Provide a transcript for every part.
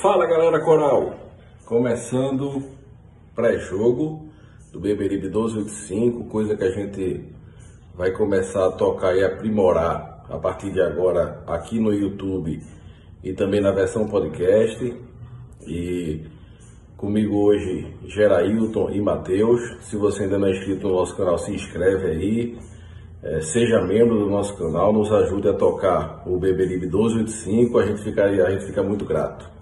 Fala galera coral! Começando pré-jogo do Beberibe 1285, coisa que a gente vai começar a tocar e aprimorar a partir de agora aqui no YouTube e também na versão podcast. E comigo hoje, Gerailton e Matheus. Se você ainda não é inscrito no nosso canal, se inscreve aí. É, seja membro do nosso canal, nos ajude a tocar o Beberibe 1285, a gente, ficaria, a gente fica muito grato.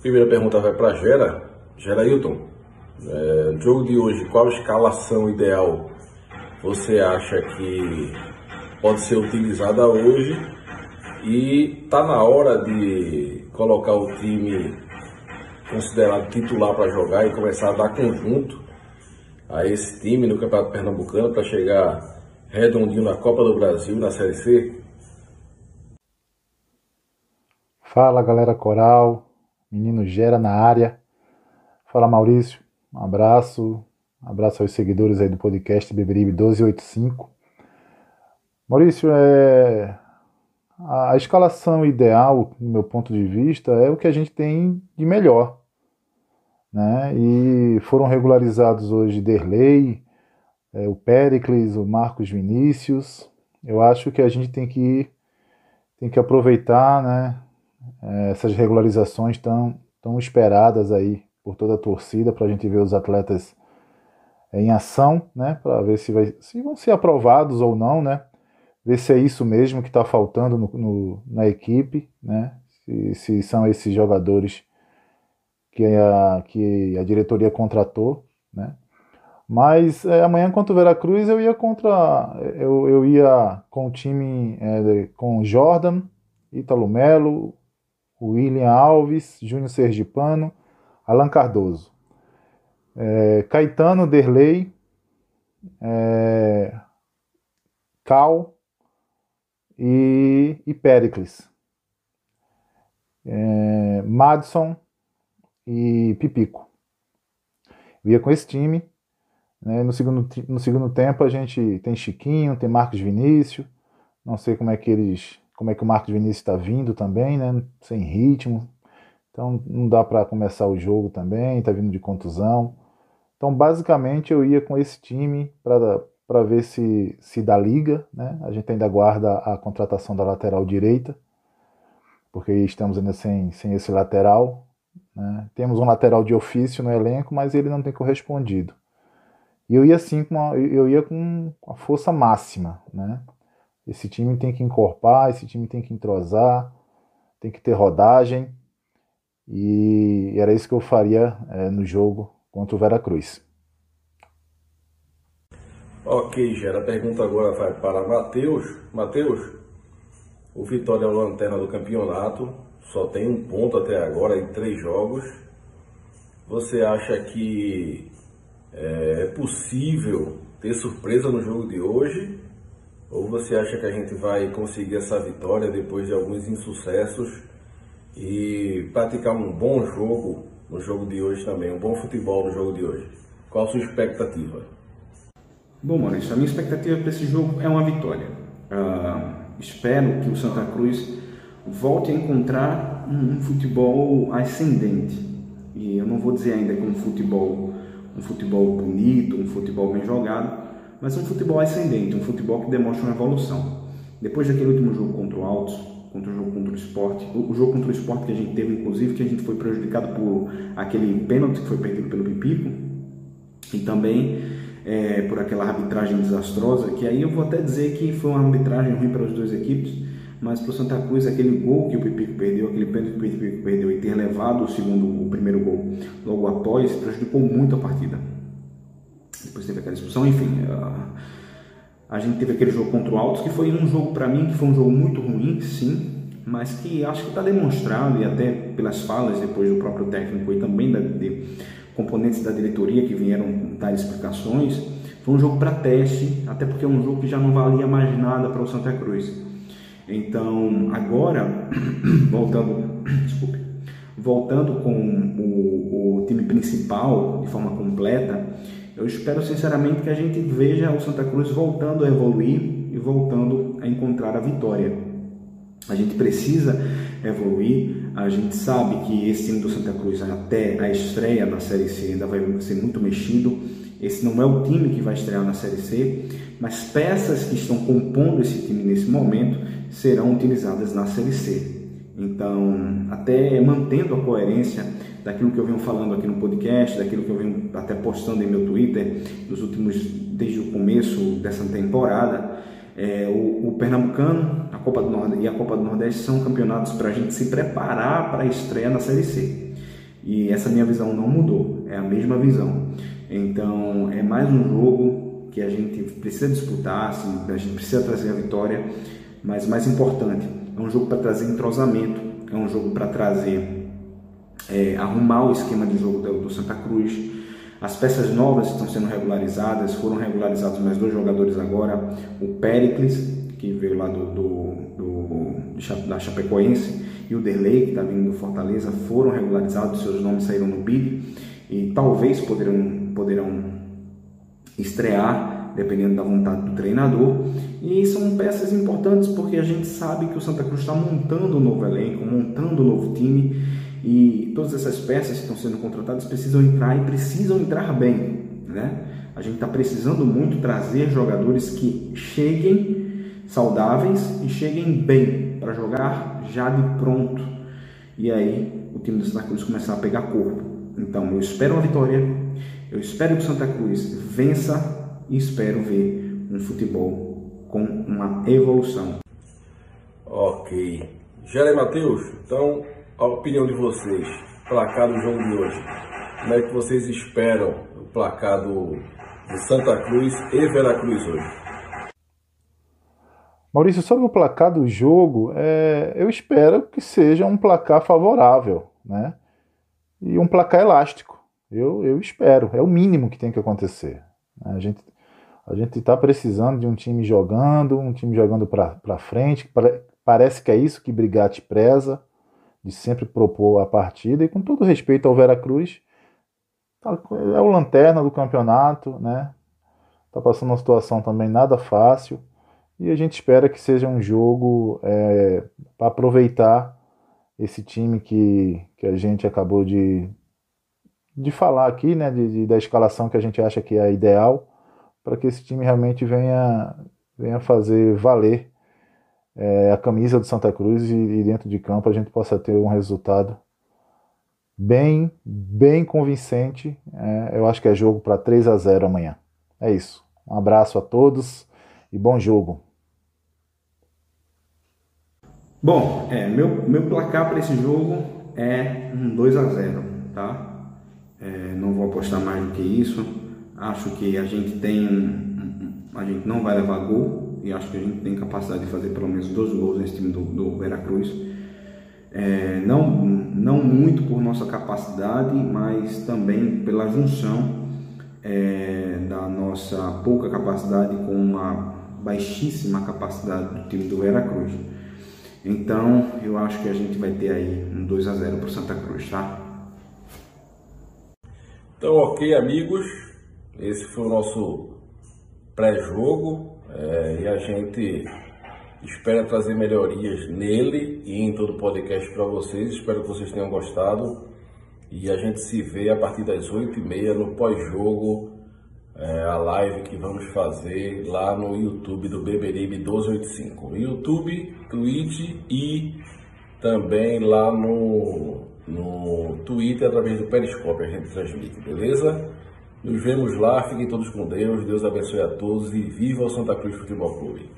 Primeira pergunta vai para Gera. Gerailton, é, no jogo de hoje, qual escalação ideal você acha que pode ser utilizada hoje e tá na hora de colocar o time considerado titular para jogar e começar a dar conjunto a esse time no Campeonato Pernambucano para chegar redondinho na Copa do Brasil, na Série C? Fala galera coral, menino Gera na área. Fala Maurício, um abraço, um abraço aos seguidores aí do podcast Beberibe 1285. Maurício, é, a, escalação ideal, do meu ponto de vista, é o que a gente tem de melhor. Né? E foram regularizados hoje Derlei, é, o Pericles, o Marcos Vinícius. Eu acho que a gente tem que, tem que aproveitar né, essas regularizações tão, tão esperadas aí por toda a torcida para a gente ver os atletas em ação, né, para ver se, vai, se vão ser aprovados ou não, né, ver se é isso mesmo que está faltando no, no, na equipe, né? Se, se, são esses jogadores que a, que a diretoria contratou, né? Mas é, amanhã contra o Veracruz eu ia contra eu, eu ia com o time é, com Jordan, Ítalo Melo, William Alves, Júnior Sergipano, Alan Cardoso, é, Caetano Derlei, é, Cal, e, e Pericles. É, Madison e Pipico. Eu ia com esse time. Né? No, segundo, no segundo tempo a gente tem Chiquinho, tem Marcos Vinícius. Não sei como é que eles. Como é que o Marcos Vinícius está vindo também, né? Sem ritmo. Então não dá para começar o jogo também, está vindo de contusão. Então basicamente eu ia com esse time para ver se, se dá liga. Né? A gente ainda aguarda a contratação da lateral direita, porque estamos ainda sem, sem esse lateral. Né? Temos um lateral de ofício no elenco, mas ele não tem correspondido. E eu ia assim com a, eu ia com a força máxima. Né? Esse time tem que encorpar, esse time tem que entrosar, tem que ter rodagem. E era isso que eu faria é, no jogo contra o Veracruz. Ok, Gera, a pergunta agora vai para Matheus. Matheus, o Vitória é o lanterna do campeonato, só tem um ponto até agora em três jogos. Você acha que é, é possível ter surpresa no jogo de hoje? Ou você acha que a gente vai conseguir essa vitória depois de alguns insucessos e praticar um bom jogo no jogo de hoje também, um bom futebol no jogo de hoje? Qual a sua expectativa? Bom, Maurício, a minha expectativa para esse jogo é uma vitória. Uh, espero que o Santa Cruz volte a encontrar um, um, futebol ascendente. E eu não vou dizer ainda que um futebol, um futebol bonito, um futebol bem jogado, mas um futebol ascendente, um futebol que demonstra uma evolução. Depois daquele último jogo contra o Altos, contra o jogo contra o esporte, o, jogo contra o esporte que a gente teve, inclusive, que a gente foi prejudicado por aquele pênalti que foi perdido pelo Pipico, e também é, por aquela arbitragem desastrosa, que aí eu vou até dizer que foi uma arbitragem ruim para as duas equipes, mas para o Santa Cruz aquele gol que o Pipico perdeu, aquele pênalti que o Pipico perdeu e ter levado o segundo, o primeiro gol logo após, prejudicou muito a partida. Depois teve aquela expulsão, enfim, a, gente teve aquele jogo contra o Altos, que foi um jogo para mim que foi um jogo muito ruim, sim, mas que acho que está demonstrado, e até pelas falas depois do próprio técnico e também da, de componentes da diretoria que vieram dar explicações, foi um jogo para teste, até porque é um jogo que já não valia mais nada para o Santa Cruz. Então, agora, voltando, desculpe, voltando com o, o time principal de forma completa, eu espero sinceramente que a gente veja o Santa Cruz voltando a evoluir e voltando a encontrar a vitória. A gente precisa evoluir, a gente sabe que esse time do Santa Cruz até a estreia na Série C ainda vai ser muito mexido. Esse não é o time que vai estrear na Série C, mas peças que estão compondo esse time nesse momento serão utilizadas na Série C. Então, até mantendo a coerência daquilo que eu venho falando aqui no podcast, daquilo que eu venho até postando em meu Twitter nos últimos desde o começo dessa temporada, é, o, o, Pernambucano, a Copa do Nordeste e a Copa do Nordeste são campeonatos para a gente se preparar para a estreia na Série C. E essa minha visão não mudou, é a mesma visão. Então, é mais um jogo que a gente precisa disputar, assim, a gente precisa trazer a vitória, mas mais importante, é um jogo para trazer entrosamento, é um jogo para trazer, é, arrumar o esquema de jogo do, do Santa Cruz. As peças novas estão sendo regularizadas, foram regularizados mais dois jogadores agora, o Pericles, que veio lá do, do, do da Chapecoense, e o Derlei, que está vindo do Fortaleza, foram regularizados, seus nomes saíram no BID e talvez poderão, poderão estrear dependendo da vontade do treinador. E são peças importantes porque a gente sabe que o Santa Cruz está montando um novo elenco, montando um novo time e todas essas peças que estão sendo contratadas precisam entrar e precisam entrar bem, né? A gente está precisando muito trazer jogadores que cheguem saudáveis e cheguem bem para jogar já de pronto. E aí o time do Santa Cruz começar a pegar corpo. Então eu espero uma vitória, eu espero que o Santa Cruz vença e espero ver um futebol com uma evolução. Ok. Jere Matheus, então a opinião de vocês, placar do jogo de hoje. Como é que vocês esperam o placar do, do Santa Cruz e Veracruz hoje? Maurício, sobre o placar do jogo, é, eu espero que seja um placar favorável, né? E um placar elástico. Eu, eu espero, é o mínimo que tem que acontecer. A gente a gente está precisando de um time jogando, um time jogando para frente. Parece que é isso que Brigatti preza, de sempre propor a partida. E com todo respeito ao Veracruz, tá, é o lanterna do campeonato, né? Está passando uma situação também nada fácil. E a gente espera que seja um jogo é, para aproveitar esse time que, que a gente acabou de, de falar aqui, né? De, de, da escalação que a gente acha que é ideal para que esse time realmente venha, venha fazer valer é, a camisa do Santa Cruz e, e, dentro de campo a gente possa ter um resultado bem, bem convincente. É, eu acho que é jogo para 3 a 0 amanhã. É isso. Um abraço a todos e bom jogo. Bom, é, meu, meu placar para esse jogo é um 2 a 0 tá? É, não vou apostar mais do que isso. Acho que a gente tem. A gente não vai levar gol e acho que a gente tem capacidade de fazer pelo menos dois gols nesse time do, do Veracruz. É, não, não muito por nossa capacidade, mas também pela junção é, da nossa pouca capacidade com uma baixíssima capacidade do time do Veracruz. Então eu acho que a gente vai ter aí um 2 a 0 para o Santa Cruz, tá? Então, ok, amigos. Esse foi o nosso pré-jogo é, e a gente espera trazer melhorias nele e em todo o podcast para vocês. Espero que vocês tenham gostado e a gente se vê a partir das 8h30 no pós-jogo, é, a live que vamos fazer lá no YouTube do Beberibe 1285. YouTube, Twitch e também lá no, no Twitter através do Periscope a gente transmite, beleza? Nos vemos lá, fiquem todos com Deus, Deus abençoe a todos e viva o Santa Cruz Futebol Clube.